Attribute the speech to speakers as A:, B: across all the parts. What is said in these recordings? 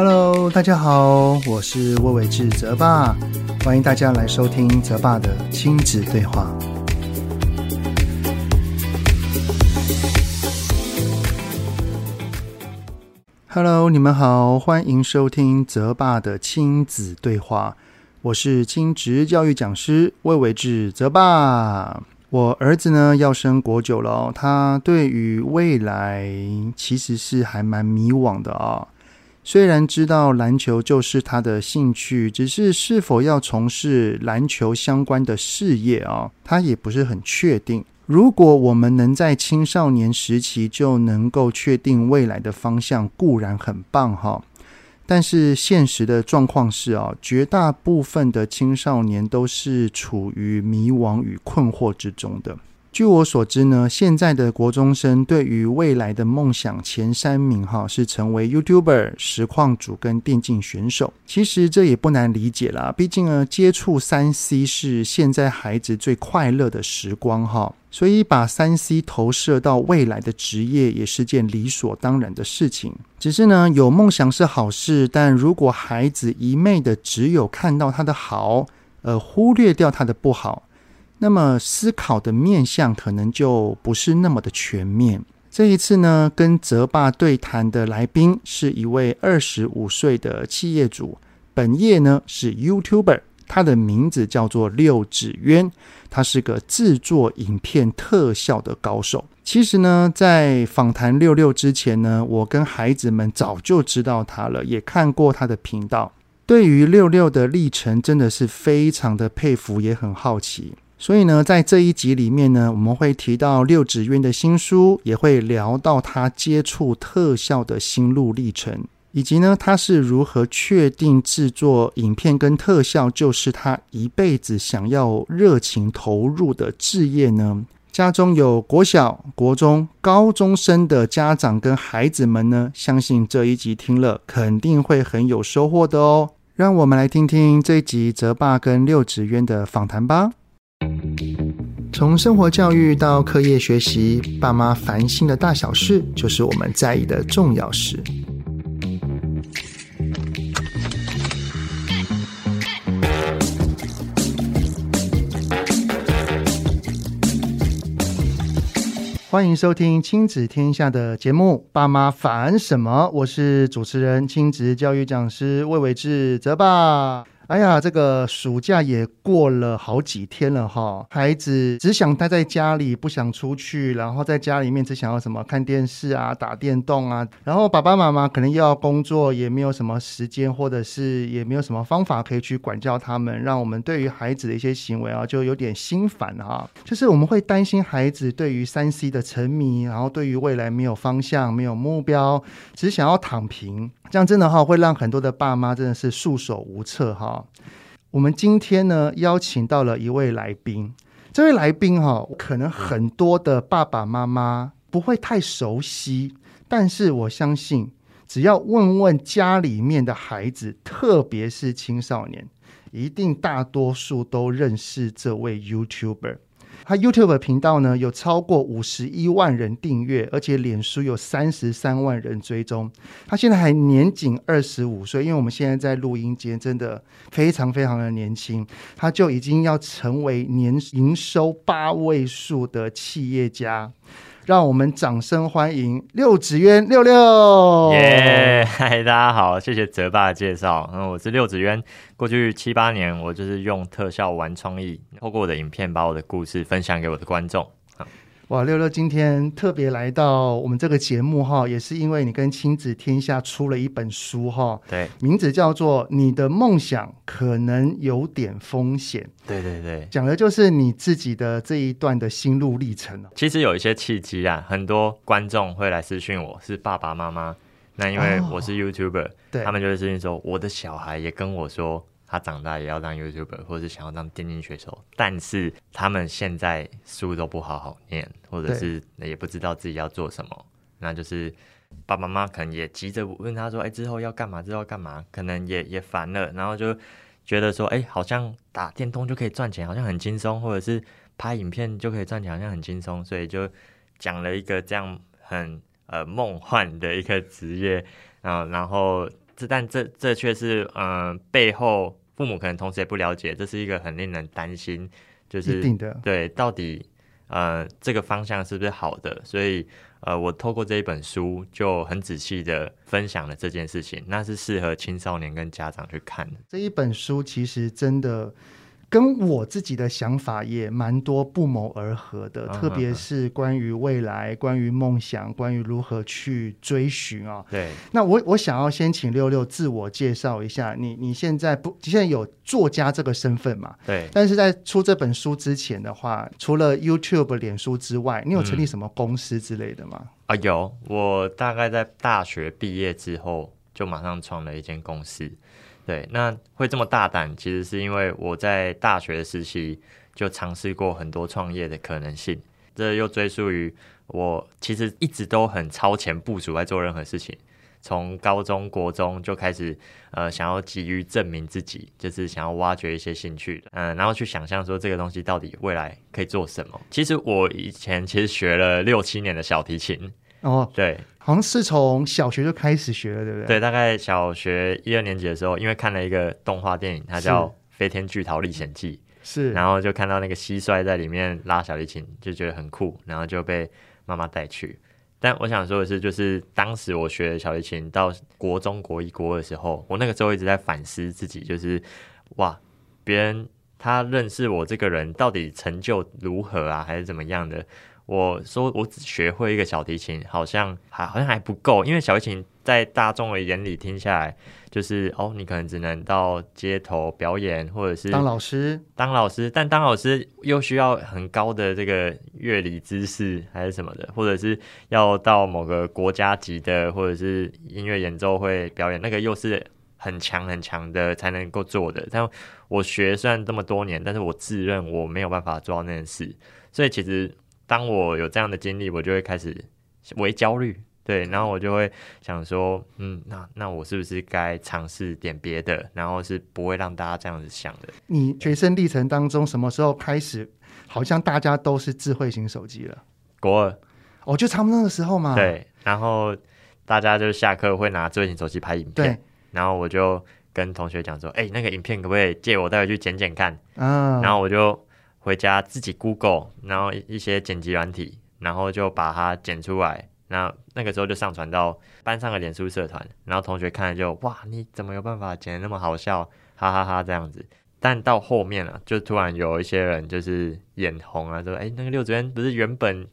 A: Hello，大家好，我是魏玮志泽爸，欢迎大家来收听泽爸的亲子对话。Hello，你们好，欢迎收听泽爸的亲子对话，我是亲职教育讲师魏玮志泽爸。我儿子呢要升国九了，他对于未来其实是还蛮迷惘的啊。虽然知道篮球就是他的兴趣，只是是否要从事篮球相关的事业啊，他也不是很确定。如果我们能在青少年时期就能够确定未来的方向，固然很棒哈。但是现实的状况是啊，绝大部分的青少年都是处于迷惘与困惑之中的。据我所知呢，现在的国中生对于未来的梦想前三名哈是成为 YouTuber、实况主跟电竞选手。其实这也不难理解啦，毕竟呢，接触三 C 是现在孩子最快乐的时光哈。所以，把三 C 投射到未来的职业也是件理所当然的事情。只是呢，有梦想是好事，但如果孩子一昧的只有看到他的好，而忽略掉他的不好，那么思考的面向可能就不是那么的全面。这一次呢，跟泽爸对谈的来宾是一位二十五岁的企业主，本业呢是 YouTuber。他的名字叫做六指渊，他是个制作影片特效的高手。其实呢，在访谈六六之前呢，我跟孩子们早就知道他了，也看过他的频道。对于六六的历程，真的是非常的佩服，也很好奇。所以呢，在这一集里面呢，我们会提到六指渊的新书，也会聊到他接触特效的心路历程。以及呢，他是如何确定制作影片跟特效就是他一辈子想要热情投入的志业呢？家中有国小、国中、高中生的家长跟孩子们呢，相信这一集听了肯定会很有收获的哦。让我们来听听这一集泽爸跟六指渊的访谈吧。从生活教育到课业学习，爸妈烦心的大小事，就是我们在意的重要事。欢迎收听亲子天下的节目《爸妈烦什么》，我是主持人、亲子教育讲师魏伟志泽爸。哎呀，这个暑假也过了好几天了哈，孩子只想待在家里，不想出去，然后在家里面只想要什么看电视啊、打电动啊，然后爸爸妈妈可能又要工作，也没有什么时间，或者是也没有什么方法可以去管教他们，让我们对于孩子的一些行为啊，就有点心烦哈。就是我们会担心孩子对于三 C 的沉迷，然后对于未来没有方向、没有目标，只想要躺平。这样真的哈，会让很多的爸妈真的是束手无策哈。我们今天呢，邀请到了一位来宾，这位来宾哈，可能很多的爸爸妈妈不会太熟悉，但是我相信，只要问问家里面的孩子，特别是青少年，一定大多数都认识这位 YouTuber。他 YouTube 频道呢，有超过五十一万人订阅，而且脸书有三十三万人追踪。他现在还年仅二十五岁，因为我们现在在录音间，真的非常非常的年轻，他就已经要成为年营收八位数的企业家。让我们掌声欢迎六子渊六六！
B: 耶，嗨，大家好，谢谢泽爸的介绍。嗯，我是六子渊。过去七八年，我就是用特效玩创意，透过我的影片，把我的故事分享给我的观众。
A: 哇，六六今天特别来到我们这个节目哈，也是因为你跟亲子天下出了一本书哈，
B: 对，
A: 名字叫做《你的梦想可能有点风险》，
B: 对对对，
A: 讲的就是你自己的这一段的心路历程。
B: 其实有一些契机啊，很多观众会来私讯我，是爸爸妈妈，那因为我是 YouTuber，哦，对，他们就会私信说，我的小孩也跟我说。他长大也要当 YouTuber，或者是想要当电竞选手，但是他们现在书都不好好念，或者是也不知道自己要做什么。那就是爸爸妈妈可能也急着问他说：“哎，之后要干嘛？之后要干嘛？”可能也也烦了，然后就觉得说：“哎，好像打电动就可以赚钱，好像很轻松；或者是拍影片就可以赚钱，好像很轻松。”所以就讲了一个这样很呃梦幻的一个职业，然后然后。这但这这却是嗯、呃、背后父母可能同时也不了解，这是一个很令人担心，就是对到底呃这个方向是不是好的？所以呃我透过这一本书就很仔细的分享了这件事情，那是适合青少年跟家长去看的。
A: 这一本书其实真的。跟我自己的想法也蛮多不谋而合的，嗯、特别是关于未来、嗯、关于梦想、关于如何去追寻啊。
B: 对，
A: 那我我想要先请六六自我介绍一下，你你现在不现在有作家这个身份嘛？
B: 对。
A: 但是在出这本书之前的话，除了 YouTube、脸书之外，你有成立什么公司之类的吗？
B: 嗯、啊，有，我大概在大学毕业之后就马上创了一间公司。对，那会这么大胆，其实是因为我在大学的时期就尝试过很多创业的可能性。这又追溯于我其实一直都很超前部署在做任何事情，从高中国中就开始，呃，想要急于证明自己，就是想要挖掘一些兴趣，嗯、呃，然后去想象说这个东西到底未来可以做什么。其实我以前其实学了六七年的小提琴。
A: 哦，
B: 对，
A: 好像是从小学就开始学了，对不对？
B: 对，大概小学一二年级的时候，因为看了一个动画电影，它叫《飞天巨桃历险记》，
A: 是，
B: 然后就看到那个蟋蟀在里面拉小提琴，就觉得很酷，然后就被妈妈带去。但我想说的是，就是当时我学小提琴到国中国一国二的时候，我那个时候一直在反思自己，就是哇，别人他认识我这个人到底成就如何啊，还是怎么样的？我说我只学会一个小提琴，好像还好像还不够，因为小提琴在大众的眼里听下来，就是哦，你可能只能到街头表演，或者是
A: 当老师，
B: 当老师，但当老师又需要很高的这个乐理知识还是什么的，或者是要到某个国家级的，或者是音乐演奏会表演，那个又是很强很强的才能够做的。但我学虽然这么多年，但是我自认我没有办法做到那件事，所以其实。当我有这样的经历，我就会开始为焦虑，对，然后我就会想说，嗯，那那我是不是该尝试点别的，然后是不会让大家这样子想的。
A: 你学生历程当中，什么时候开始，好像大家都是智慧型手机了？
B: 国二，
A: 哦，就差不多那个时候嘛。
B: 对，然后大家就下课会拿智慧型手机拍影片，然后我就跟同学讲说，哎，那个影片可不可以借我带回去剪剪看？嗯，然后我就。回家自己 Google，然后一些剪辑软体，然后就把它剪出来。那那个时候就上传到班上的脸书社团，然后同学看了就哇，你怎么有办法剪得那么好笑？哈哈哈哈这样子。但到后面啊，就突然有一些人就是眼红啊，说哎，那个六子渊不是原本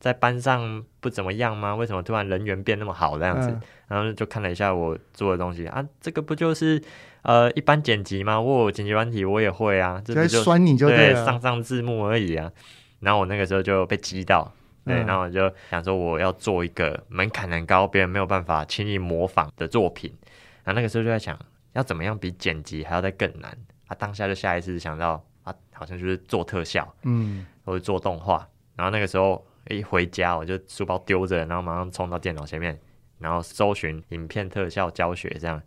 B: 在班上不怎么样吗？为什么突然人缘变那么好这样子？嗯、然后就看了一下我做的东西啊，这个不就是。呃，一般剪辑嘛，我剪辑软体我也会啊，
A: 就酸你就对，
B: 上上字幕而已啊。然后我那个时候就被激到，对，嗯、然后我就想说我要做一个门槛很高，别人没有办法轻易模仿的作品。然后那个时候就在想，要怎么样比剪辑还要再更难啊？当下就下意识想到啊，好像就是做特效，嗯，或者做动画。然后那个时候一回家，我就书包丢着，然后马上冲到电脑前面，然后搜寻影片特效教学这样。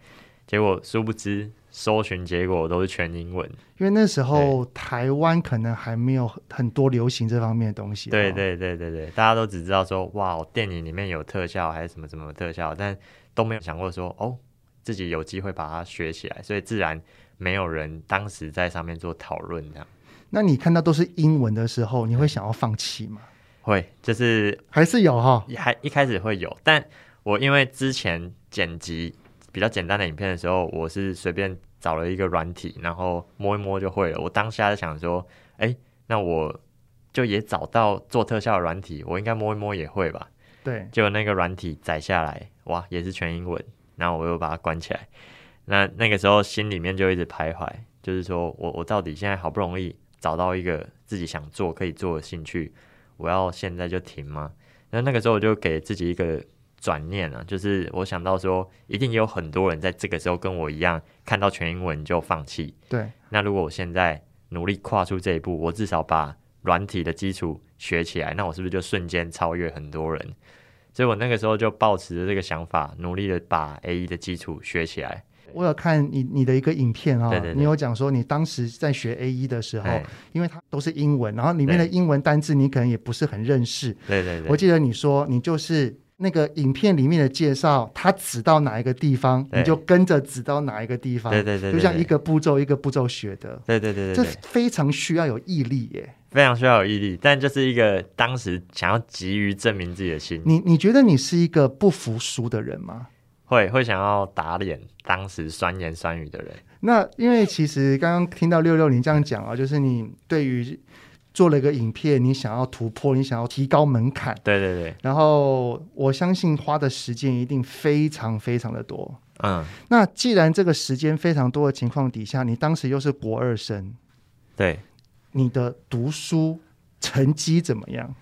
B: 结果殊不知，搜寻结果都是全英文，
A: 因为那时候台湾可能还没有很多流行这方面的东西。
B: 对对对对对，大家都只知道说哇，电影里面有特效还是什么什么特效，但都没有想过说哦，自己有机会把它学起来，所以自然没有人当时在上面做讨论这样。
A: 那你看到都是英文的时候，你会想要放弃吗？
B: 会，就是
A: 还是有哈，
B: 还一开始会有，但我因为之前剪辑。比较简单的影片的时候，我是随便找了一个软体，然后摸一摸就会了。我当下就想说，哎，那我就也找到做特效的软体，我应该摸一摸也会吧？
A: 对。
B: 结果那个软体载下来，哇，也是全英文，然后我又把它关起来。那那个时候心里面就一直徘徊，就是说我我到底现在好不容易找到一个自己想做可以做的兴趣，我要现在就停吗？那那个时候我就给自己一个。转念啊，就是我想到说，一定有很多人在这个时候跟我一样，看到全英文就放弃。
A: 对，
B: 那如果我现在努力跨出这一步，我至少把软体的基础学起来，那我是不是就瞬间超越很多人？所以我那个时候就抱持着这个想法，努力的把 A 一的基础学起来。
A: 我有看你你的一个影片啊、哦，对对对，你有讲说你当时在学 A 一的时候，因为它都是英文，然后里面的英文单字你可能也不是很认识。
B: 对对对，
A: 我记得你说你就是。那个影片里面的介绍，他指到哪一个地方，你就跟着指到哪一个地方。
B: 对对对，
A: 就像一个步骤一个步骤学的。
B: 对对对对，
A: 这非常需要有毅力耶，
B: 非常需要有毅力。但就是一个当时想要急于证明自己的心。
A: 你你觉得你是一个不服输的人吗？
B: 会会想要打脸当时酸言酸语的人。
A: 那因为其实刚刚听到六六你这样讲啊，就是你对于。做了一个影片，你想要突破，你想要提高门槛，
B: 对对对。
A: 然后我相信花的时间一定非常非常的多。
B: 嗯，
A: 那既然这个时间非常多的情况底下，你当时又是国二生，
B: 对，
A: 你的读书成绩怎么样？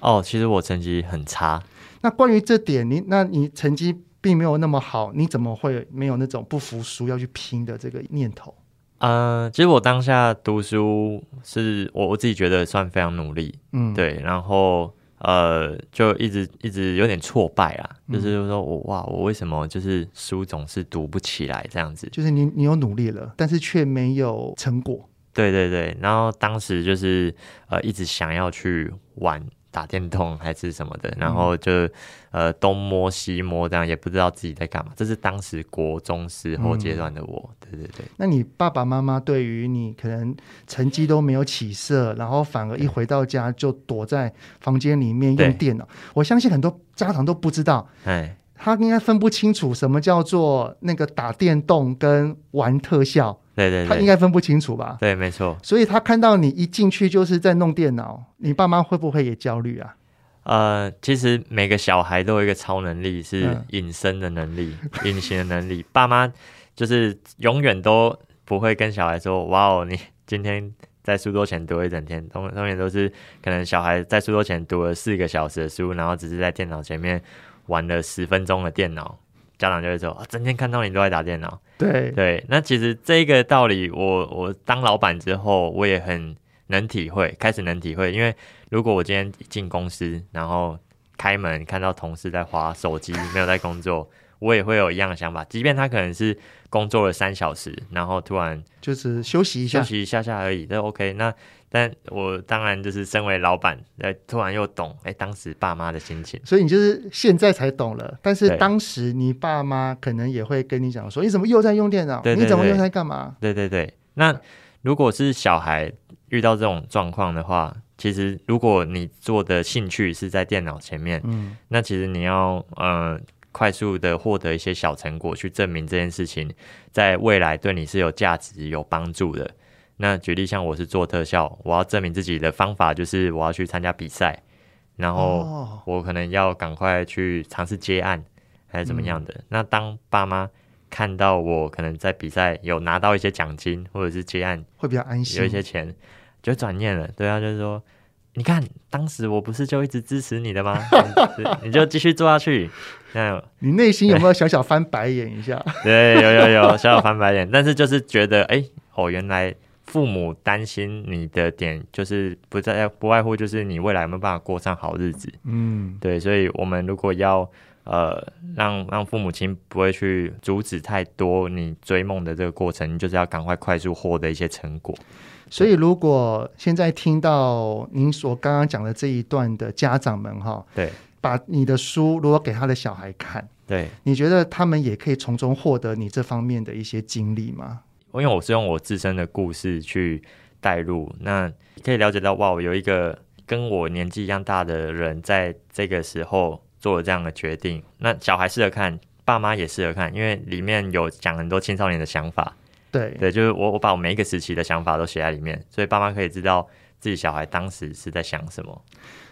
B: 哦，其实我成绩很差。
A: 那关于这点，你那你成绩并没有那么好，你怎么会没有那种不服输要去拼的这个念头？
B: 呃，其实我当下读书是我我自己觉得算非常努力，嗯，对，然后呃，就一直一直有点挫败啊，嗯、就是说我哇，我为什么就是书总是读不起来这样子？
A: 就是你你有努力了，但是却没有成果。
B: 对对对，然后当时就是呃，一直想要去玩。打电动还是什么的，然后就、嗯、呃东摸西摸，这样也不知道自己在干嘛。这是当时国中时候阶段的我，嗯、对对对。
A: 那你爸爸妈妈对于你可能成绩都没有起色，然后反而一回到家就躲在房间里面用电脑，我相信很多家长都不知道，
B: 哎，
A: 他应该分不清楚什么叫做那个打电动跟玩特效。
B: 对对对，
A: 他应该分不清楚吧？
B: 对，没错。
A: 所以他看到你一进去就是在弄电脑，你爸妈会不会也焦虑啊？
B: 呃，其实每个小孩都有一个超能力，是隐身的能力、隐、嗯、形的能力。爸妈就是永远都不会跟小孩说：“哇哦，你今天在书桌前读了一整天。”通通常都是可能小孩在书桌前读了四个小时的书，然后只是在电脑前面玩了十分钟的电脑。家长就会说：“啊，整天看到你都在打电脑。”
A: 对
B: 对，那其实这个道理我，我我当老板之后，我也很能体会，开始能体会。因为如果我今天进公司，然后开门看到同事在滑手机，没有在工作，我也会有一样的想法。即便他可能是工作了三小时，然后突然
A: 就是休息一下，
B: 休息一下下而已，这 OK。那但我当然就是身为老板，哎，突然又懂哎，当时爸妈的心情，
A: 所以你就是现在才懂了。但是当时你爸妈可能也会跟你讲说，你怎么又在用
B: 电脑？
A: 你怎么又在干嘛？
B: 对对对。那如果是小孩遇到这种状况的话，其实如果你做的兴趣是在电脑前面，嗯，那其实你要呃快速的获得一些小成果，去证明这件事情在未来对你是有价值、有帮助的。那举例像我是做特效，我要证明自己的方法就是我要去参加比赛，然后我可能要赶快去尝试接案，还是怎么样的。嗯、那当爸妈看到我可能在比赛有拿到一些奖金或者是接案，
A: 会比较安心，
B: 有一些钱就转念了。对啊，就是说，你看当时我不是就一直支持你的吗？你就继续做下去。那
A: 你内心有没有 小小翻白眼一下？
B: 对，有有有小小翻白眼，但是就是觉得，哎、欸，哦，原来。父母担心你的点，就是不在不外乎就是你未来有没有办法过上好日子。
A: 嗯，
B: 对，所以我们如果要呃让让父母亲不会去阻止太多你追梦的这个过程，你就是要赶快快速获得一些成果。
A: 所以，如果现在听到您所刚刚讲的这一段的家长们哈，
B: 对，
A: 把你的书如果给他的小孩看，
B: 对，
A: 你觉得他们也可以从中获得你这方面的一些经历吗？
B: 因为我是用我自身的故事去带入，那可以了解到，哇，我有一个跟我年纪一样大的人，在这个时候做了这样的决定。那小孩适合看，爸妈也适合看，因为里面有讲很多青少年的想法。
A: 对
B: 对，就是我我把我每一个时期的想法都写在里面，所以爸妈可以知道自己小孩当时是在想什么。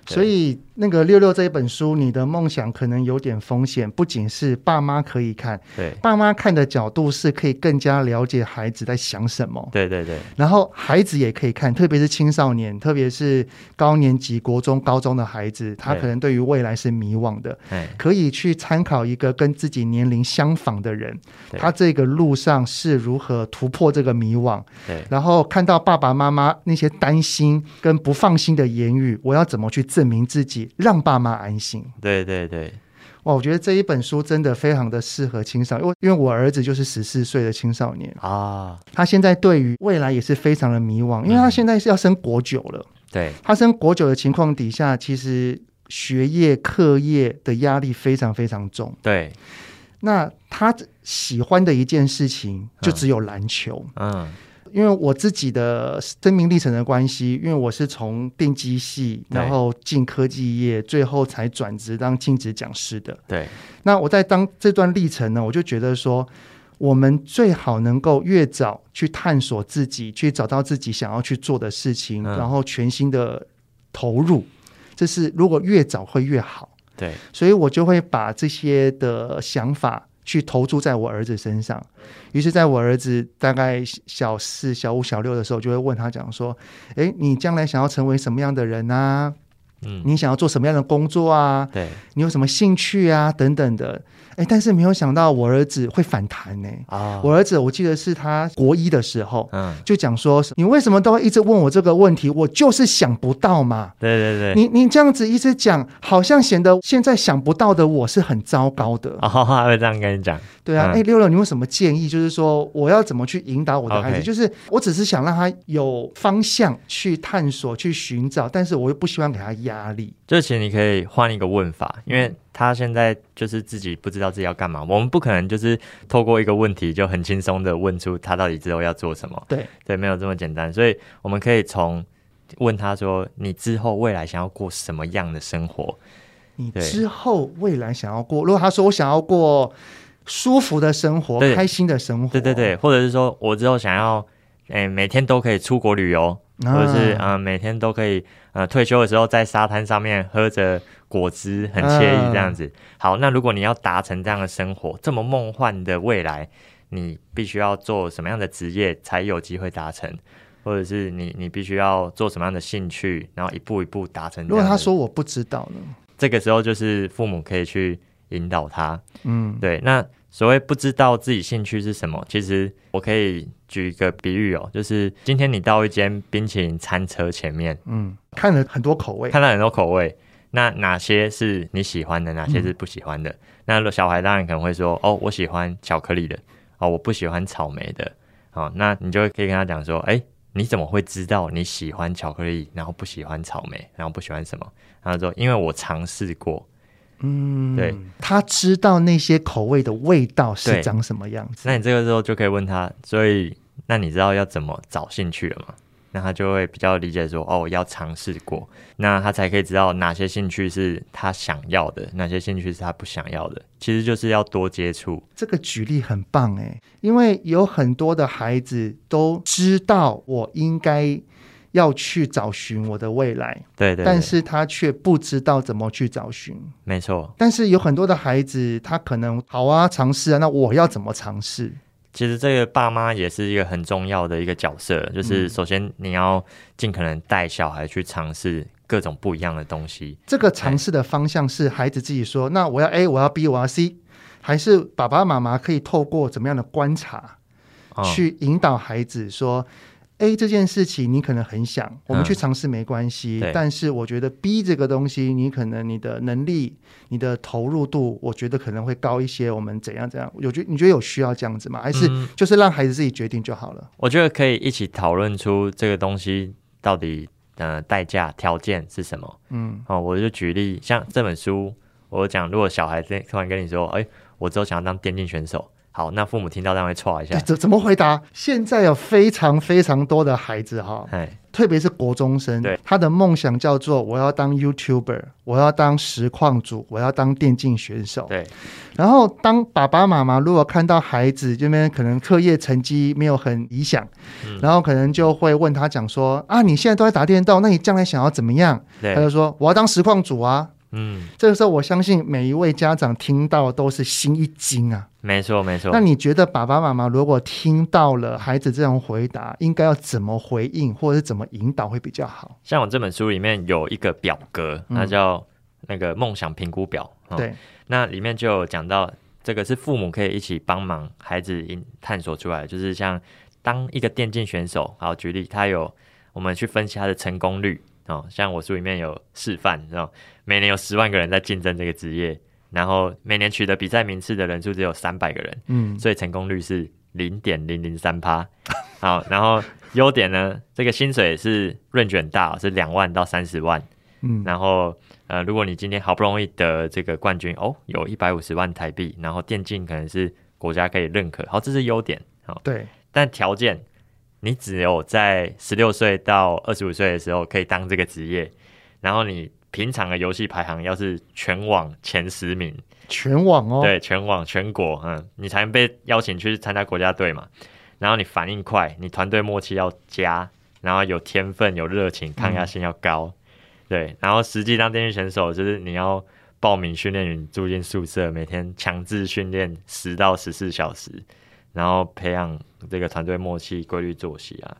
A: 所以那个六六这一本书，你的梦想可能有点风险，不仅是爸妈可以看，
B: 对，
A: 爸妈看的角度是可以更加了解孩子在想什么，
B: 对对对，
A: 然后孩子也可以看，特别是青少年，特别是高年级、国中、高中的孩子，他可能对于未来是迷惘的，可以去参考一个跟自己年龄相仿的人，他这个路上是如何突破这个迷惘，
B: 对，
A: 然后看到爸爸妈妈那些担心跟不放心的言语，我要怎么去证明自己，让爸妈安心。
B: 对对对，
A: 哇，我觉得这一本书真的非常的适合青少年，因为因为我儿子就是十四岁的青少年
B: 啊，
A: 他现在对于未来也是非常的迷惘，因为他现在是要升国九了。
B: 对，
A: 他升国九的情况底下，其实学业课业的压力非常非常重。
B: 对，
A: 那他喜欢的一件事情就只有篮球。嗯。嗯因为我自己的生命历程的关系，因为我是从电机系，然后进科技业，最后才转职当亲子讲师的。
B: 对，
A: 那我在当这段历程呢，我就觉得说，我们最好能够越早去探索自己，去找到自己想要去做的事情，嗯、然后全心的投入，这是如果越早会越好。
B: 对，
A: 所以我就会把这些的想法。去投注在我儿子身上，于是，在我儿子大概小四、小五、小六的时候，就会问他讲说：“诶，你将来想要成为什么样的人啊？嗯，你想要做什么样的工作啊？
B: 对，
A: 你有什么兴趣啊？等等的。”哎，但是没有想到我儿子会反弹呢。啊，我儿子我记得是他国一的时候，嗯，就讲说，你为什么都会一直问我这个问题？我就是想不到嘛。
B: 对对对，
A: 你你这样子一直讲，好像显得现在想不到的我是很糟糕的。
B: 哦，他会这样跟你讲。
A: 对啊，哎，六六，你有什么建议？就是说，我要怎么去引导我的孩子？就是我只是想让他有方向去探索、去寻找，但是我又不希望给他压力。
B: 就其实你可以换一个问法，因为。他现在就是自己不知道自己要干嘛，我们不可能就是透过一个问题就很轻松的问出他到底之后要做什么。
A: 对
B: 对，没有这么简单，所以我们可以从问他说：“你之后未来想要过什么样的生活？”
A: 你之后未来想要过，如果他说我想要过舒服的生活、开心的生活，
B: 对对对，或者是说我之后想要，诶，每天都可以出国旅游。或者是嗯、呃，每天都可以呃，退休的时候在沙滩上面喝着果汁，很惬意这样子。好，那如果你要达成这样的生活，这么梦幻的未来，你必须要做什么样的职业才有机会达成？或者是你你必须要做什么样的兴趣，然后一步一步达成？
A: 如果他说我不知道呢？
B: 这个时候就是父母可以去引导他。嗯，对，那。所谓不知道自己兴趣是什么，其实我可以举一个比喻哦，就是今天你到一间冰淇淋餐车前面，嗯，
A: 看了很多口味，
B: 看了很多口味，那哪些是你喜欢的，哪些是不喜欢的？嗯、那小孩当然可能会说，哦，我喜欢巧克力的，哦，我不喜欢草莓的，哦，那你就会可以跟他讲说，哎，你怎么会知道你喜欢巧克力，然后不喜欢草莓，然后不喜欢什么？然后说，因为我尝试过。
A: 嗯，对，他知道那些口味的味道是长什么样子。
B: 那你这个时候就可以问他，所以那你知道要怎么找兴趣了吗？那他就会比较理解说，哦，要尝试过，那他才可以知道哪些兴趣是他想要的，哪些兴趣是他不想要的。其实就是要多接触。
A: 这个举例很棒诶，因为有很多的孩子都知道我应该。要去找寻我的未来，
B: 对，对对，
A: 但是他却不知道怎么去找寻，
B: 没错。
A: 但是有很多的孩子，他可能好啊，尝试啊，那我要怎么尝试？
B: 其实这个爸妈也是一个很重要的一个角色，就是首先你要尽可能带小孩去尝试各种不一样的东西。
A: 这个尝试的方向是孩子自己说，那我要 A，我要 B，我要 C，还是爸爸妈妈可以透过怎么样的观察，去引导孩子说。A 这件事情你可能很想，我们去尝试没关系。嗯、但是我觉得 B 这个东西，你可能你的能力、你的投入度，我觉得可能会高一些。我们怎样怎样？有觉你觉得有需要这样子吗？还是就是让孩子自己决定就好了？嗯、
B: 我觉得可以一起讨论出这个东西到底呃代价条件是什么。嗯，哦，我就举例，像这本书，我讲如果小孩子突然跟你说，哎，我之后想要当电竞选手。好，那父母听到这样会剉一下，
A: 怎怎么回答？现在有非常非常多的孩子哈，嘿特别是国中生，对他的梦想叫做我要当 YouTuber，我要当实况主，我要当电竞选手。
B: 对，
A: 然后当爸爸妈妈如果看到孩子这边可能课业成绩没有很理想，嗯、然后可能就会问他讲说啊，你现在都在打电动，那你将来想要怎么样？他就说我要当实况主啊。嗯，这个时候我相信每一位家长听到都是心一惊啊。
B: 没错，没错。
A: 那你觉得爸爸妈妈如果听到了孩子这种回答，应该要怎么回应，或者是怎么引导会比较好？
B: 像我这本书里面有一个表格，那叫那个梦想评估表。对，那里面就有讲到，这个是父母可以一起帮忙孩子探索出来，就是像当一个电竞选手，好举例，他有我们去分析他的成功率。哦，像我书里面有示范，知道每年有十万个人在竞争这个职业，然后每年取得比赛名次的人数只有三百个人，嗯，所以成功率是零点零零三趴。好，然后优点呢，这个薪水是 range 很大，是两万到三十万，嗯，然后呃，如果你今天好不容易得这个冠军哦，有一百五十万台币，然后电竞可能是国家可以认可，好，这是优点，好，
A: 对，
B: 但条件你只有在十六岁到二十五岁的时候可以当这个职业，然后你平常的游戏排行要是全网前十名。
A: 全网哦，
B: 对，全网全国，嗯，你才能被邀请去参加国家队嘛。然后你反应快，你团队默契要佳，然后有天分、有热情、抗压性要高，嗯、对。然后实际当电竞选手，就是你要报名训练营，住进宿舍，每天强制训练十到十四小时，然后培养这个团队默契、规律作息啊，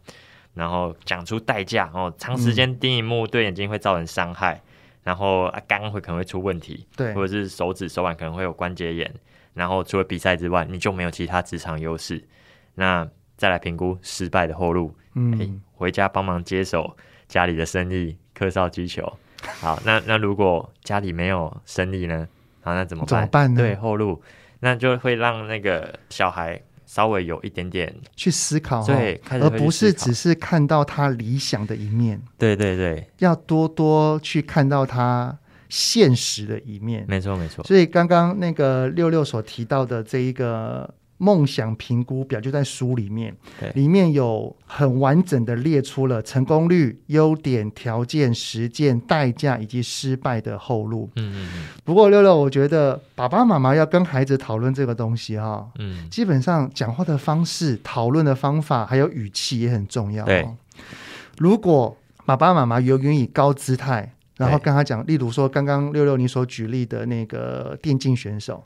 B: 然后讲出代价哦，长时间盯荧幕对眼睛会造成伤害。嗯然后啊，肝会可能会出问题，对，或者是手指手腕可能会有关节炎。然后除了比赛之外，你就没有其他职场优势。那再来评估失败的后路，嗯，欸、回家帮忙接手家里的生意，客少击球。好，那那如果家里没有生意呢？好，那怎么办？
A: 怎么办呢？
B: 对，后路，那就会让那个小孩。稍微有一点点
A: 去思考，
B: 对，
A: 而不是只是看到他理想的一面。
B: 对对对，
A: 要多多去看到他现实的一面。
B: 没错没错。
A: 所以刚刚那个六六所提到的这一个。梦想评估表就在书里面，对，里面有很完整的列出了成功率、优点、条件、实践、代价以及失败的后路。嗯嗯嗯。不过六六，我觉得爸爸妈妈要跟孩子讨论这个东西哈、哦，嗯，基本上讲话的方式、讨论的方法还有语气也很重要、哦。对，如果爸爸妈妈永远以高姿态，然后跟他讲，例如说刚刚六六你所举例的那个电竞选手。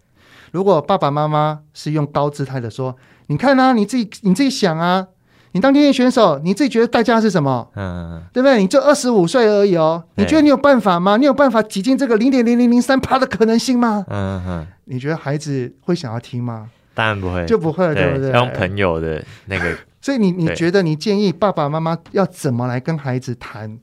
A: 如果爸爸妈妈是用高姿态的说：“你看啊，你自己你自己想啊，你当电竞选手，你自己觉得代价是什么？嗯，对不对？你就二十五岁而已哦，你觉得你有办法吗？你有办法挤进这个零点零零零三趴的可能性吗？嗯哼，你觉得孩子会想要听吗？
B: 当然不会，
A: 就不会了，对不对？
B: 用朋友的那个，
A: 所以你你觉得你建议爸爸妈妈要怎么来跟孩子谈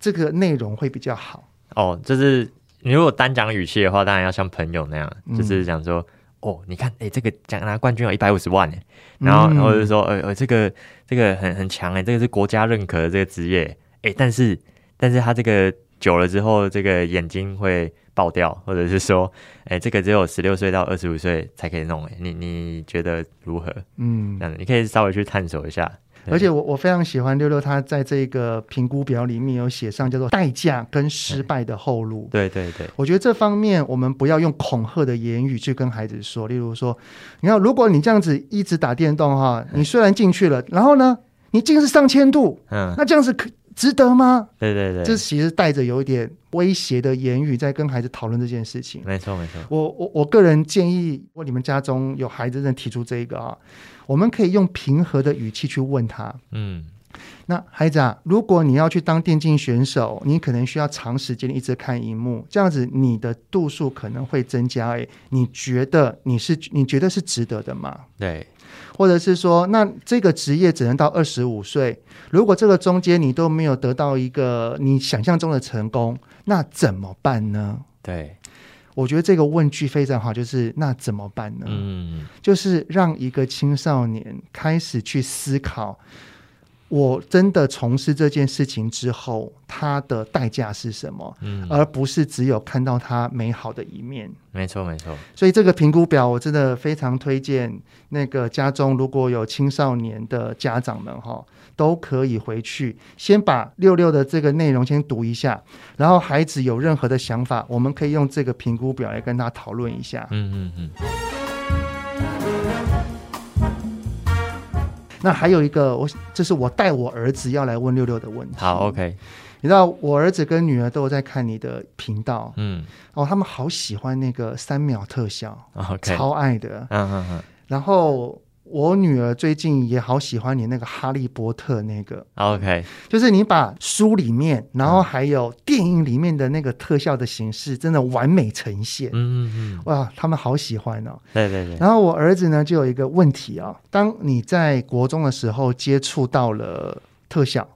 A: 这个内容会比较好？
B: 哦，就是。你如果单讲语气的话，当然要像朋友那样，嗯、就是讲说，哦，你看，哎、欸，这个奖拿冠军有一百五十万，然后，嗯、然后就是说，呃呃，这个这个很很强，哎，这个是国家认可的这个职业，哎，但是，但是他这个久了之后，这个眼睛会爆掉，或者是说，哎，这个只有十六岁到二十五岁才可以弄，哎，你你觉得如何？嗯，这样子，你可以稍微去探索一下。
A: 而且我我非常喜欢六六，他在这个评估表里面有写上叫做代价跟失败的后路。
B: 对对对，
A: 我觉得这方面我们不要用恐吓的言语去跟孩子说，例如说，你看，如果你这样子一直打电动哈，你虽然进去了，然后呢，你近视上千度，嗯，那这样子可值得吗？
B: 对对对，
A: 这其实带着有一点威胁的言语在跟孩子讨论这件事情。
B: 没错没错，
A: 我我我个人建议，如果你们家中有孩子在提出这一个啊。我们可以用平和的语气去问他，嗯，那孩子啊，如果你要去当电竞选手，你可能需要长时间一直看荧幕，这样子你的度数可能会增加。诶，你觉得你是你觉得是值得的吗？
B: 对，
A: 或者是说，那这个职业只能到二十五岁，如果这个中间你都没有得到一个你想象中的成功，那怎么办呢？
B: 对。
A: 我觉得这个问句非常好，就是那怎么办呢？嗯，就是让一个青少年开始去思考，我真的从事这件事情之后，他的代价是什么？嗯，而不是只有看到他美好的一面。
B: 没错，没错。
A: 所以这个评估表，我真的非常推荐那个家中如果有青少年的家长们哈。都可以回去，先把六六的这个内容先读一下，然后孩子有任何的想法，我们可以用这个评估表来跟他讨论一下。嗯嗯嗯。那还有一个，我这是我带我儿子要来问六六的问题。
B: 好，OK。
A: 你知道我儿子跟女儿都有在看你的频道，嗯，哦，他们好喜欢那个三秒特效，OK，超爱的。嗯嗯嗯。然后。我女儿最近也好喜欢你那个哈利波特那个
B: ，OK，
A: 就是你把书里面，然后还有电影里面的那个特效的形式，真的完美呈现。嗯嗯嗯，哇，他们好喜欢哦。
B: 对对对。
A: 然后我儿子呢，就有一个问题啊，当你在国中的时候接触到了特效，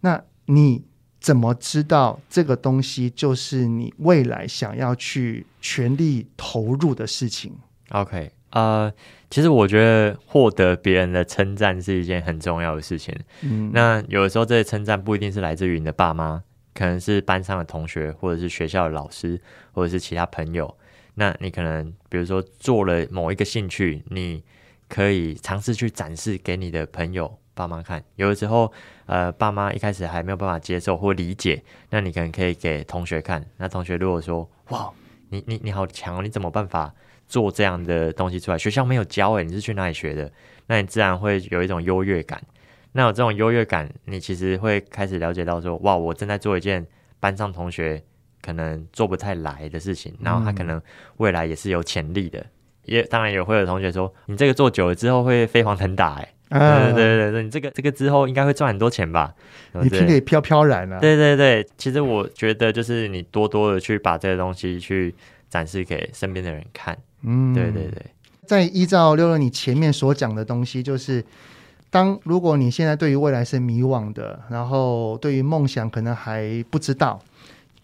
A: 那你怎么知道这个东西就是你未来想要去全力投入的事情
B: ？OK。呃，其实我觉得获得别人的称赞是一件很重要的事情。嗯，那有的时候这些称赞不一定是来自于你的爸妈可能是班上的同学，或者是学校的老师，或者是其他朋友。那你可能比如说做了某一个兴趣，你可以尝试去展示给你的朋友、爸妈看。有的时候，呃，爸妈一开始还没有办法接受或理解，那你可能可以给同学看。那同学如果说：“哇，你你你好强哦，你怎么办法做这样的东西出来？学校没有教诶，你是去哪里学的？”那你自然会有一种优越感。那有这种优越感，你其实会开始了解到说：“哇，我正在做一件班上同学。”可能做不太来的事情，然后他可能未来也是有潜力的，嗯、也当然也会有同学说，你这个做久了之后会飞黄腾达，哎、啊，对对对，你这个这个之后应该会赚很多钱吧？
A: 你听得飘飘然啊。
B: 对对对，其实我觉得就是你多多的去把这个东西去展示给身边的人看，嗯，对对对。
A: 再依照六六你前面所讲的东西，就是当如果你现在对于未来是迷惘的，然后对于梦想可能还不知道。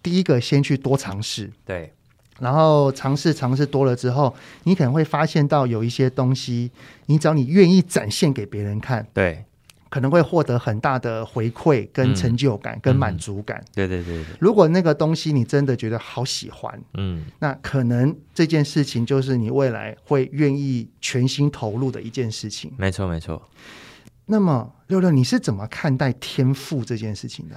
A: 第一个，先去多尝试，
B: 对，
A: 然后尝试尝试多了之后，你可能会发现到有一些东西，你只要你愿意展现给别人看，
B: 对，
A: 可能会获得很大的回馈、跟成就感、嗯、跟满足感。
B: 嗯、对对对对，
A: 如果那个东西你真的觉得好喜欢，嗯，那可能这件事情就是你未来会愿意全心投入的一件事情。
B: 没错没错。
A: 那么六六，你是怎么看待天赋这件事情的？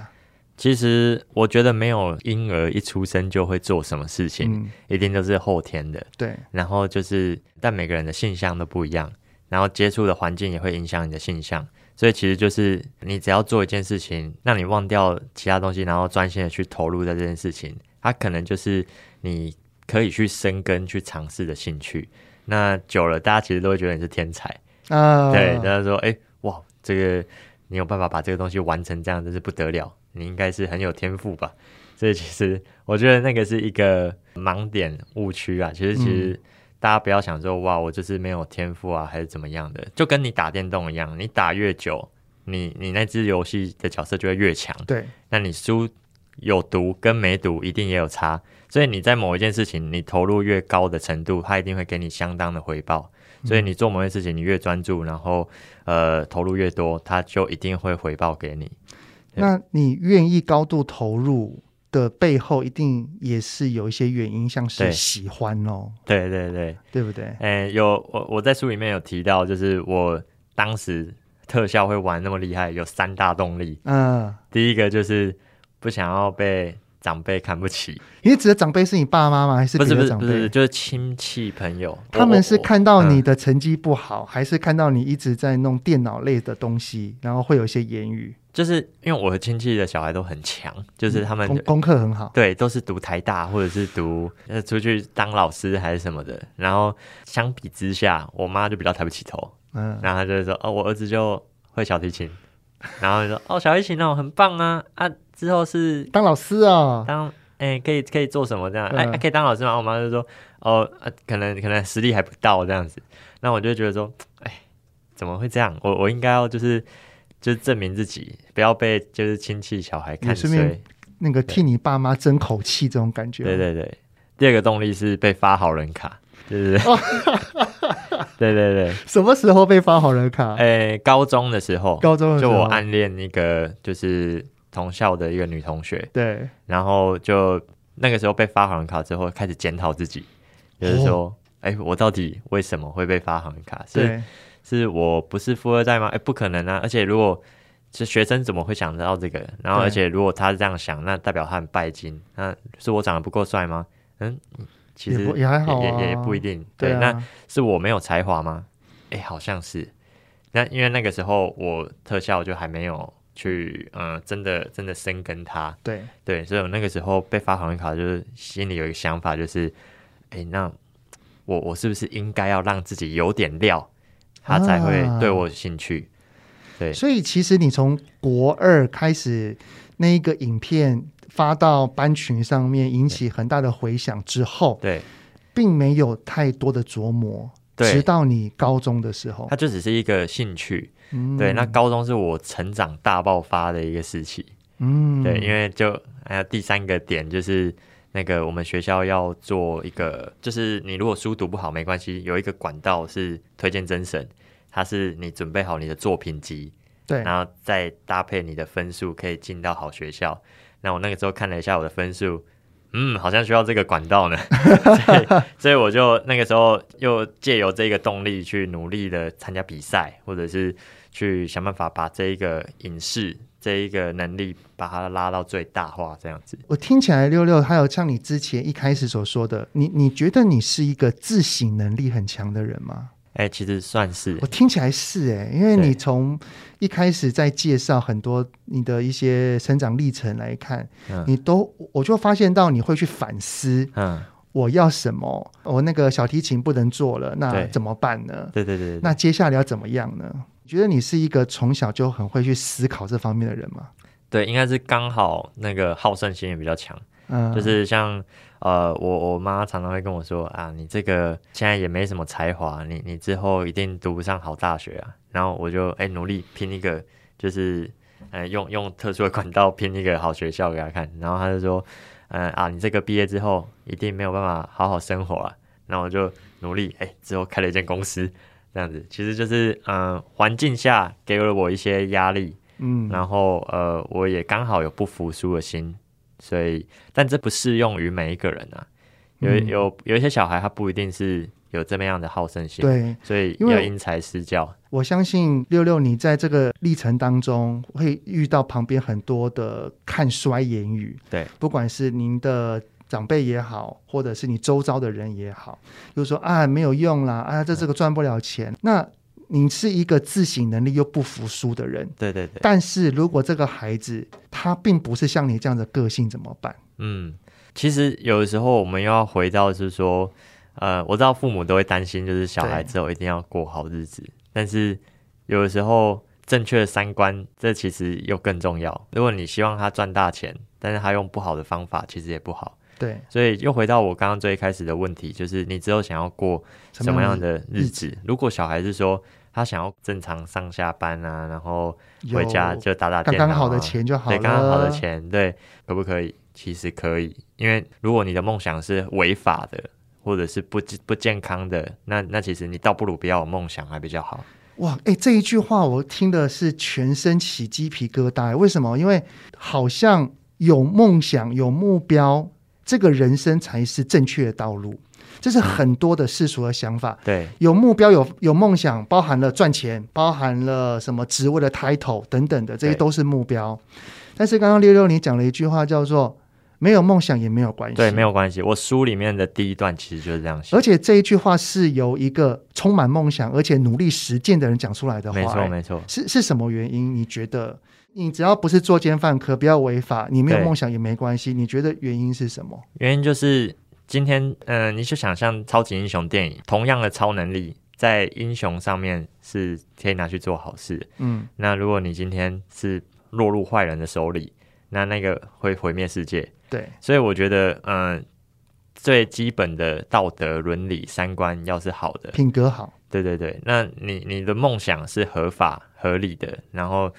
B: 其实我觉得没有婴儿一出生就会做什么事情，嗯、一定都是后天的。
A: 对，
B: 然后就是，但每个人的性向都不一样，然后接触的环境也会影响你的性向，所以其实就是你只要做一件事情，让你忘掉其他东西，然后专心的去投入在这件事情，它可能就是你可以去生根、去尝试的兴趣。那久了，大家其实都会觉得你是天才啊。对，大家说，哎，哇，这个你有办法把这个东西完成这样，真是不得了。你应该是很有天赋吧？所以其实我觉得那个是一个盲点误区啊。其实其实大家不要想说哇，我就是没有天赋啊，还是怎么样的？就跟你打电动一样，你打越久，你你那只游戏的角色就会越强。
A: 对，
B: 那你输有毒跟没毒一定也有差。所以你在某一件事情你投入越高的程度，它一定会给你相当的回报。所以你做某件事情你越专注，然后呃投入越多，它就一定会回报给你。
A: 那你愿意高度投入的背后，一定也是有一些原因，像是喜欢哦。
B: 对对对，
A: 对不对？
B: 哎、欸，有我我在书里面有提到，就是我当时特效会玩那么厉害，有三大动力。嗯，第一个就是不想要被长辈看不起。
A: 你指的长辈是你爸妈吗？还是？
B: 不是不是，就是亲戚朋友。
A: 他们是看到你的成绩不好，还是看到你一直在弄电脑类的东西，然后会有一些言语？
B: 就是因为我的亲戚的小孩都很强，就是他们
A: 功功课很好，
B: 对，都是读台大或者是读呃出去当老师还是什么的。然后相比之下，我妈就比较抬不起头，嗯，然后她就会说：“哦，我儿子就会小提琴。”然后就说：“哦，小提琴哦，很棒啊啊！之后是
A: 当老师啊，
B: 当哎、欸、可以可以做什么这样？哎、可以当老师吗？”我妈就说：“哦，啊、可能可能实力还不到这样子。”那我就觉得说：“哎，怎么会这样？我我应该要就是。”就是证明自己，不要被就是亲戚小孩看衰，
A: 那个替你爸妈争口气这种感觉。
B: 对对对，第二个动力是被发好人卡，对对对，对对对。
A: 什么时候被发好人卡？
B: 诶、欸，高中的时候，
A: 高中的时候
B: 就我暗恋一个就是同校的一个女同学，
A: 对，
B: 然后就那个时候被发好人卡之后，开始检讨自己，就是说，哎、哦欸，我到底为什么会被发好人卡？是。是我不是富二代吗？哎，不可能啊！而且如果是学生，怎么会想得到这个？然后，而且如果他是这样想，那代表他很拜金。那是我长得不够帅吗？嗯，其实也，
A: 也还好、啊，
B: 也也不一定。对，对啊、那是我没有才华吗？哎，好像是。那因为那个时候我特效就还没有去，嗯、呃，真的真的深耕他。
A: 对
B: 对，所以我那个时候被发好运卡，就是心里有一个想法，就是，哎，那我我是不是应该要让自己有点料？他才会对我有兴趣，啊、对。
A: 所以其实你从国二开始，那一个影片发到班群上面，引起很大的回响之后，
B: 对，
A: 并没有太多的琢磨。对，直到你高中的时候，
B: 它就只是一个兴趣。嗯，对。那高中是我成长大爆发的一个时期。嗯，对，因为就还有第三个点就是。那个我们学校要做一个，就是你如果书读不好没关系，有一个管道是推荐真神，它是你准备好你的作品集，
A: 对，
B: 然后再搭配你的分数可以进到好学校。那我那个时候看了一下我的分数，嗯，好像需要这个管道呢，所以所以我就那个时候又借由这个动力去努力的参加比赛，或者是去想办法把这一个影视这一个能力把它拉到最大化，这样子。
A: 我听起来六六还有像你之前一开始所说的，你你觉得你是一个自省能力很强的人吗？
B: 哎、欸，其实算是，
A: 我听起来是哎、欸，因为你从一开始在介绍很多你的一些成长历程来看，嗯、你都我就发现到你会去反思，嗯，我要什么？我那个小提琴不能做了，那怎么办呢？
B: 对对对，对，
A: 那接下来要怎么样呢？你觉得你是一个从小就很会去思考这方面的人吗？
B: 对，应该是刚好那个好胜心也比较强，嗯，就是像。呃，我我妈常常会跟我说啊，你这个现在也没什么才华，你你之后一定读不上好大学啊。然后我就哎、欸、努力拼一个，就是呃用用特殊的管道拼一个好学校给她看。然后她就说，嗯、呃、啊，你这个毕业之后一定没有办法好好生活啊。然后我就努力，哎、欸，之后开了一间公司，这样子，其实就是嗯、呃、环境下给了我一些压力，嗯，然后呃我也刚好有不服输的心。所以，但这不适用于每一个人啊。有有有一些小孩，他不一定是有这么样的好胜心。
A: 对，
B: 所以要因材施教。
A: 我相信六六，你在这个历程当中会遇到旁边很多的看衰言语。
B: 对，
A: 不管是您的长辈也好，或者是你周遭的人也好，就是说啊，没有用啦，啊，这这个赚不了钱。那你是一个自省能力又不服输的人，
B: 对对对。
A: 但是如果这个孩子他并不是像你这样的个性，怎么办？
B: 嗯，其实有的时候我们又要回到是说，呃，我知道父母都会担心，就是小孩之后一定要过好日子。但是有的时候正确的三观，这其实又更重要。如果你希望他赚大钱，但是他用不好的方法，其实也不好。
A: 对，
B: 所以又回到我刚刚最一开始的问题，就是你之后想要过什么样的日子？如果小孩是说。他想要正常上下班啊，然后回家就打打电脑，
A: 刚刚好的钱就好了。
B: 对，刚刚好的钱，对，可不可以？其实可以，因为如果你的梦想是违法的，或者是不不健康的，那那其实你倒不如不要有梦想还比较好。
A: 哇，哎，这一句话我听的是全身起鸡皮疙瘩。为什么？因为好像有梦想、有目标，这个人生才是正确的道路。这是很多的世俗的想法。
B: 对，
A: 有目标、有有梦想，包含了赚钱，包含了什么职位的 title 等等的，这些都是目标。但是刚刚六六你讲了一句话，叫做“没有梦想也没有关系”。
B: 对，没有关系。我书里面的第一段其实就是这样写。
A: 而且这一句话是由一个充满梦想而且努力实践的人讲出来的话。
B: 没错，没错。
A: 是是什么原因？你觉得你只要不是作奸犯科，不要违法，你没有梦想也没关系。你觉得原因是什么？
B: 原因就是。今天，嗯、呃，你就想象超级英雄电影，同样的超能力，在英雄上面是可以拿去做好事。嗯，那如果你今天是落入坏人的手里，那那个会毁灭世界。
A: 对，
B: 所以我觉得，嗯、呃，最基本的道德伦理三观要是好的，
A: 品格好，
B: 对对对，那你你的梦想是合法合理的，然后。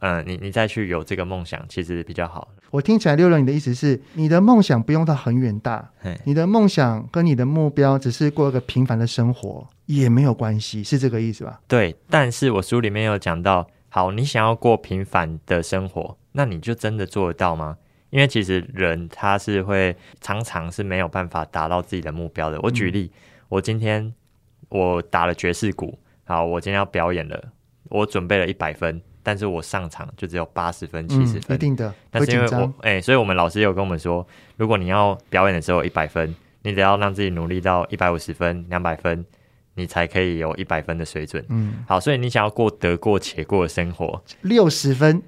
B: 嗯，你你再去有这个梦想，其实比较好。
A: 我听起来，六六，你的意思是，你的梦想不用到很远大，嘿你的梦想跟你的目标只是过一个平凡的生活也没有关系，是这个意思吧？
B: 对。但是我书里面有讲到，好，你想要过平凡的生活，那你就真的做得到吗？因为其实人他是会常常是没有办法达到自己的目标的。我举例，嗯、我今天我打了爵士鼓，好，我今天要表演了，我准备了一百分。但是我上场就只有八十分、七十分，
A: 一定的。
B: 但是因为我哎、欸，所以我们老师有跟我们说，如果你要表演的时候一百分，你得要让自己努力到一百五十分、两百分，你才可以有一百分的水准。嗯，好，所以你想要过得过且过的生活，
A: 六十分，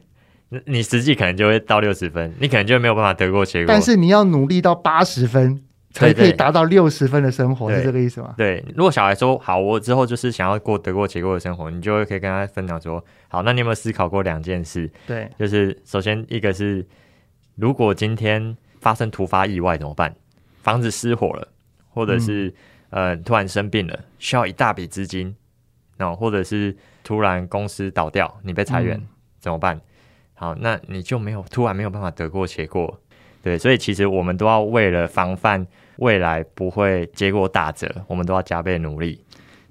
B: 你实际可能就会到六十分，你可能就没有办法得过且过。
A: 但是你要努力到八十分。才可以达到六十分的生活，是这个意思吗？
B: 对，如果小孩说好，我之后就是想要过得过且过的生活，你就会可以跟他分享说，好，那你有没有思考过两件事？
A: 对，
B: 就是首先一个是，如果今天发生突发意外怎么办？房子失火了，或者是、嗯、呃突然生病了，需要一大笔资金，然后或者是突然公司倒掉，你被裁员、嗯、怎么办？好，那你就没有突然没有办法得过且过。对，所以其实我们都要为了防范未来不会结果打折，我们都要加倍努力。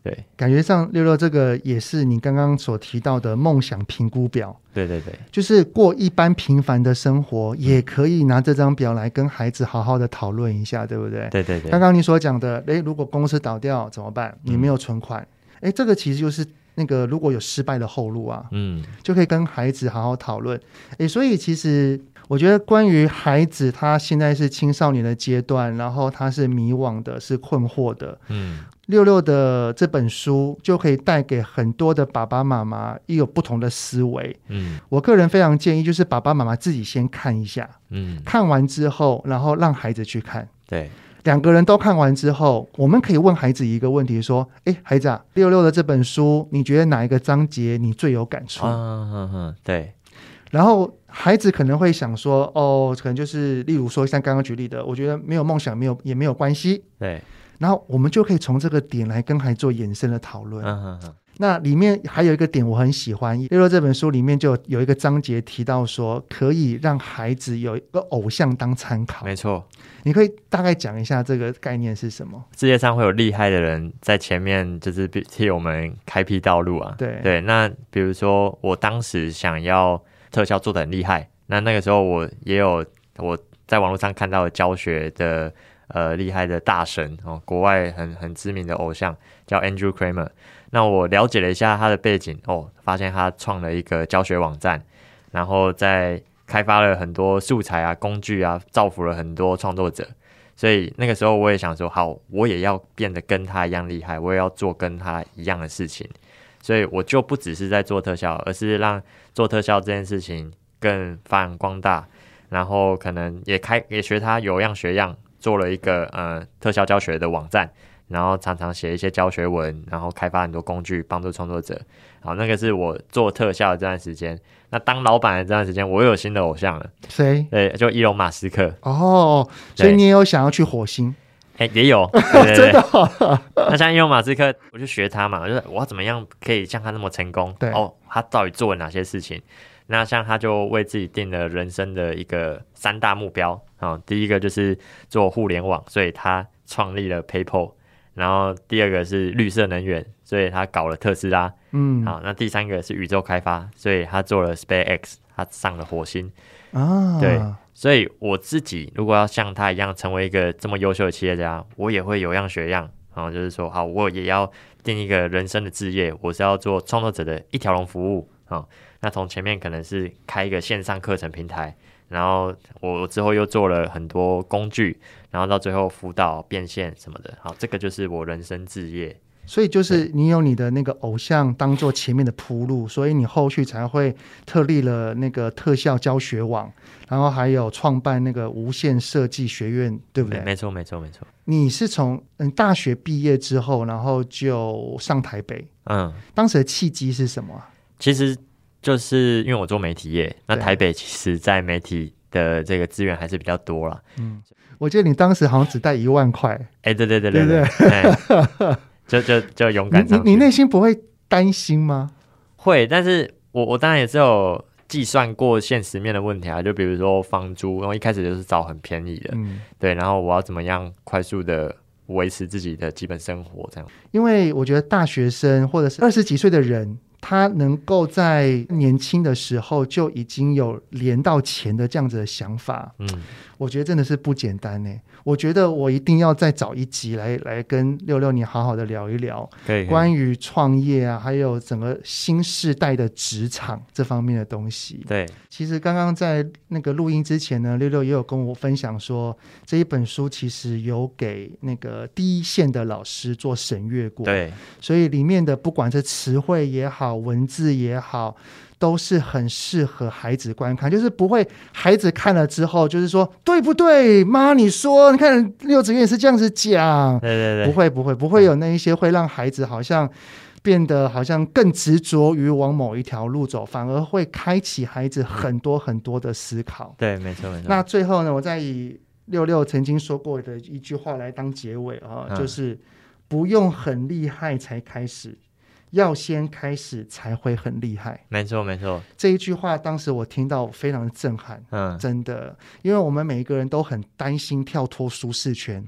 B: 对，
A: 感觉上六六这个也是你刚刚所提到的梦想评估表。
B: 对对对，
A: 就是过一般平凡的生活，也可以拿这张表来跟孩子好好的讨论一下，对不对？
B: 对对对。
A: 刚刚你所讲的，诶，如果公司倒掉怎么办？你没有存款，诶，这个其实就是那个如果有失败的后路啊，嗯，就可以跟孩子好好讨论。诶，所以其实我觉得，关于孩子他现在是青少年的阶段，然后他是迷惘的，是困惑的，嗯。六六的这本书就可以带给很多的爸爸妈妈一有不同的思维。嗯，我个人非常建议，就是爸爸妈妈自己先看一下。嗯，看完之后，然后让孩子去看。
B: 对，
A: 两个人都看完之后，我们可以问孩子一个问题：说，哎，孩子啊，六六的这本书，你觉得哪一个章节你最有感触？
B: 嗯嗯嗯，对。
A: 然后孩子可能会想说，哦，可能就是例如说像刚刚举例的，我觉得没有梦想，没有也没有关系。
B: 对。
A: 然后我们就可以从这个点来跟孩子做延伸的讨论。嗯嗯。那里面还有一个点我很喜欢，六六这本书里面就有一个章节提到说，可以让孩子有一个偶像当参考。
B: 没错，
A: 你可以大概讲一下这个概念是什么？
B: 世界上会有厉害的人在前面，就是替我们开辟道路啊。
A: 对
B: 对。那比如说，我当时想要特效做的很厉害，那那个时候我也有我在网络上看到的教学的。呃，厉害的大神哦，国外很很知名的偶像叫 Andrew Kramer。那我了解了一下他的背景哦，发现他创了一个教学网站，然后在开发了很多素材啊、工具啊，造福了很多创作者。所以那个时候我也想说，好，我也要变得跟他一样厉害，我也要做跟他一样的事情。所以我就不只是在做特效，而是让做特效这件事情更发扬光大，然后可能也开也学他有样学样。做了一个呃特效教学的网站，然后常常写一些教学文，然后开发很多工具帮助创作者。好，那个是我做特效的这段时间。那当老板的这段时间，我又有新的偶像了。
A: 谁？
B: 对，就伊隆马斯克。
A: 哦，所以你也有想要去火星？
B: 哎，也有，对对对真的、哦。那像因为马斯克，我就学他嘛，我就我要怎么样可以像他那么成功？
A: 对
B: 哦，他到底做了哪些事情？那像他就为自己定了人生的一个三大目标啊、哦，第一个就是做互联网，所以他创立了 PayPal，然后第二个是绿色能源，所以他搞了特斯拉，嗯，好，那第三个是宇宙开发，所以他做了 SpaceX，他上了火星啊，对，所以我自己如果要像他一样成为一个这么优秀的企业家，我也会有样学样，然后就是说，好，我也要定一个人生的志业，我是要做创作者的一条龙服务啊。那从前面可能是开一个线上课程平台，然后我之后又做了很多工具，然后到最后辅导变现什么的。好，这个就是我人生志业。
A: 所以就是你有你的那个偶像当做前面的铺路，所以你后续才会特立了那个特效教学网，然后还有创办那个无线设计学院，对不对？
B: 没错，没错，没错。
A: 你是从嗯大学毕业之后，然后就上台北。嗯，当时的契机是什么？
B: 其实。就是因为我做媒体业，那台北其实在媒体的这个资源还是比较多了。
A: 嗯，我记得你当时好像只带一万块。
B: 哎、对对对对，对，就就就勇敢。
A: 你你内心不会担心吗？
B: 会，但是我我当然也是有计算过现实面的问题啊。就比如说房租，然后一开始就是找很便宜的，嗯，对，然后我要怎么样快速的维持自己的基本生活这样。
A: 因为我觉得大学生或者是二十几岁的人。他能够在年轻的时候就已经有连到钱的这样子的想法，嗯，我觉得真的是不简单呢。我觉得我一定要再找一集来来跟六六你好好的聊一聊，关于创业啊，还有整个新世代的职场这方面的东西。
B: 对，
A: 其实刚刚在那个录音之前呢，六六也有跟我分享说，这一本书其实有给那个第一线的老师做审阅过，
B: 对，
A: 所以里面的不管是词汇也好。文字也好，都是很适合孩子观看，就是不会孩子看了之后，就是说对不对？妈，你说，你看六子渊也是这样子讲，
B: 对对对，
A: 不会不会不会有那一些会让孩子好像变得好像更执着于往某一条路走，反而会开启孩子很多很多的思考。
B: 对，没错没错。
A: 那最后呢，我再以六六曾经说过的一句话来当结尾啊，就是不用很厉害才开始。要先开始才会很厉害，
B: 没错没错。
A: 这一句话当时我听到非常的震撼，嗯，真的，因为我们每一个人都很担心跳脱舒适圈，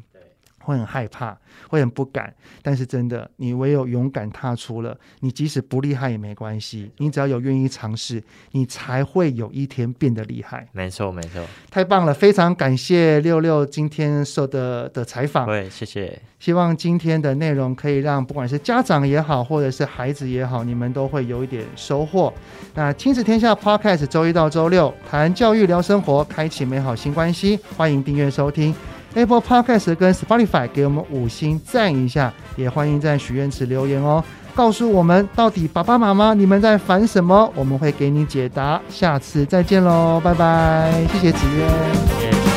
A: 会很害怕，会很不敢，但是真的，你唯有勇敢踏出了，你即使不厉害也没关系，你只要有愿意尝试，你才会有一天变得厉害。
B: 没错，没错，
A: 太棒了，非常感谢六六今天受的的采访。
B: 对，谢谢。
A: 希望今天的内容可以让不管是家长也好，或者是孩子也好，你们都会有一点收获。那亲子天下 Podcast 周一到周六谈教育聊生活，开启美好新关系，欢迎订阅收听。Apple Podcast 跟 Spotify 给我们五星赞一下，也欢迎在许愿池留言哦，告诉我们到底爸爸妈妈你们在烦什么，我们会给你解答。下次再见喽，拜拜，谢谢子渊。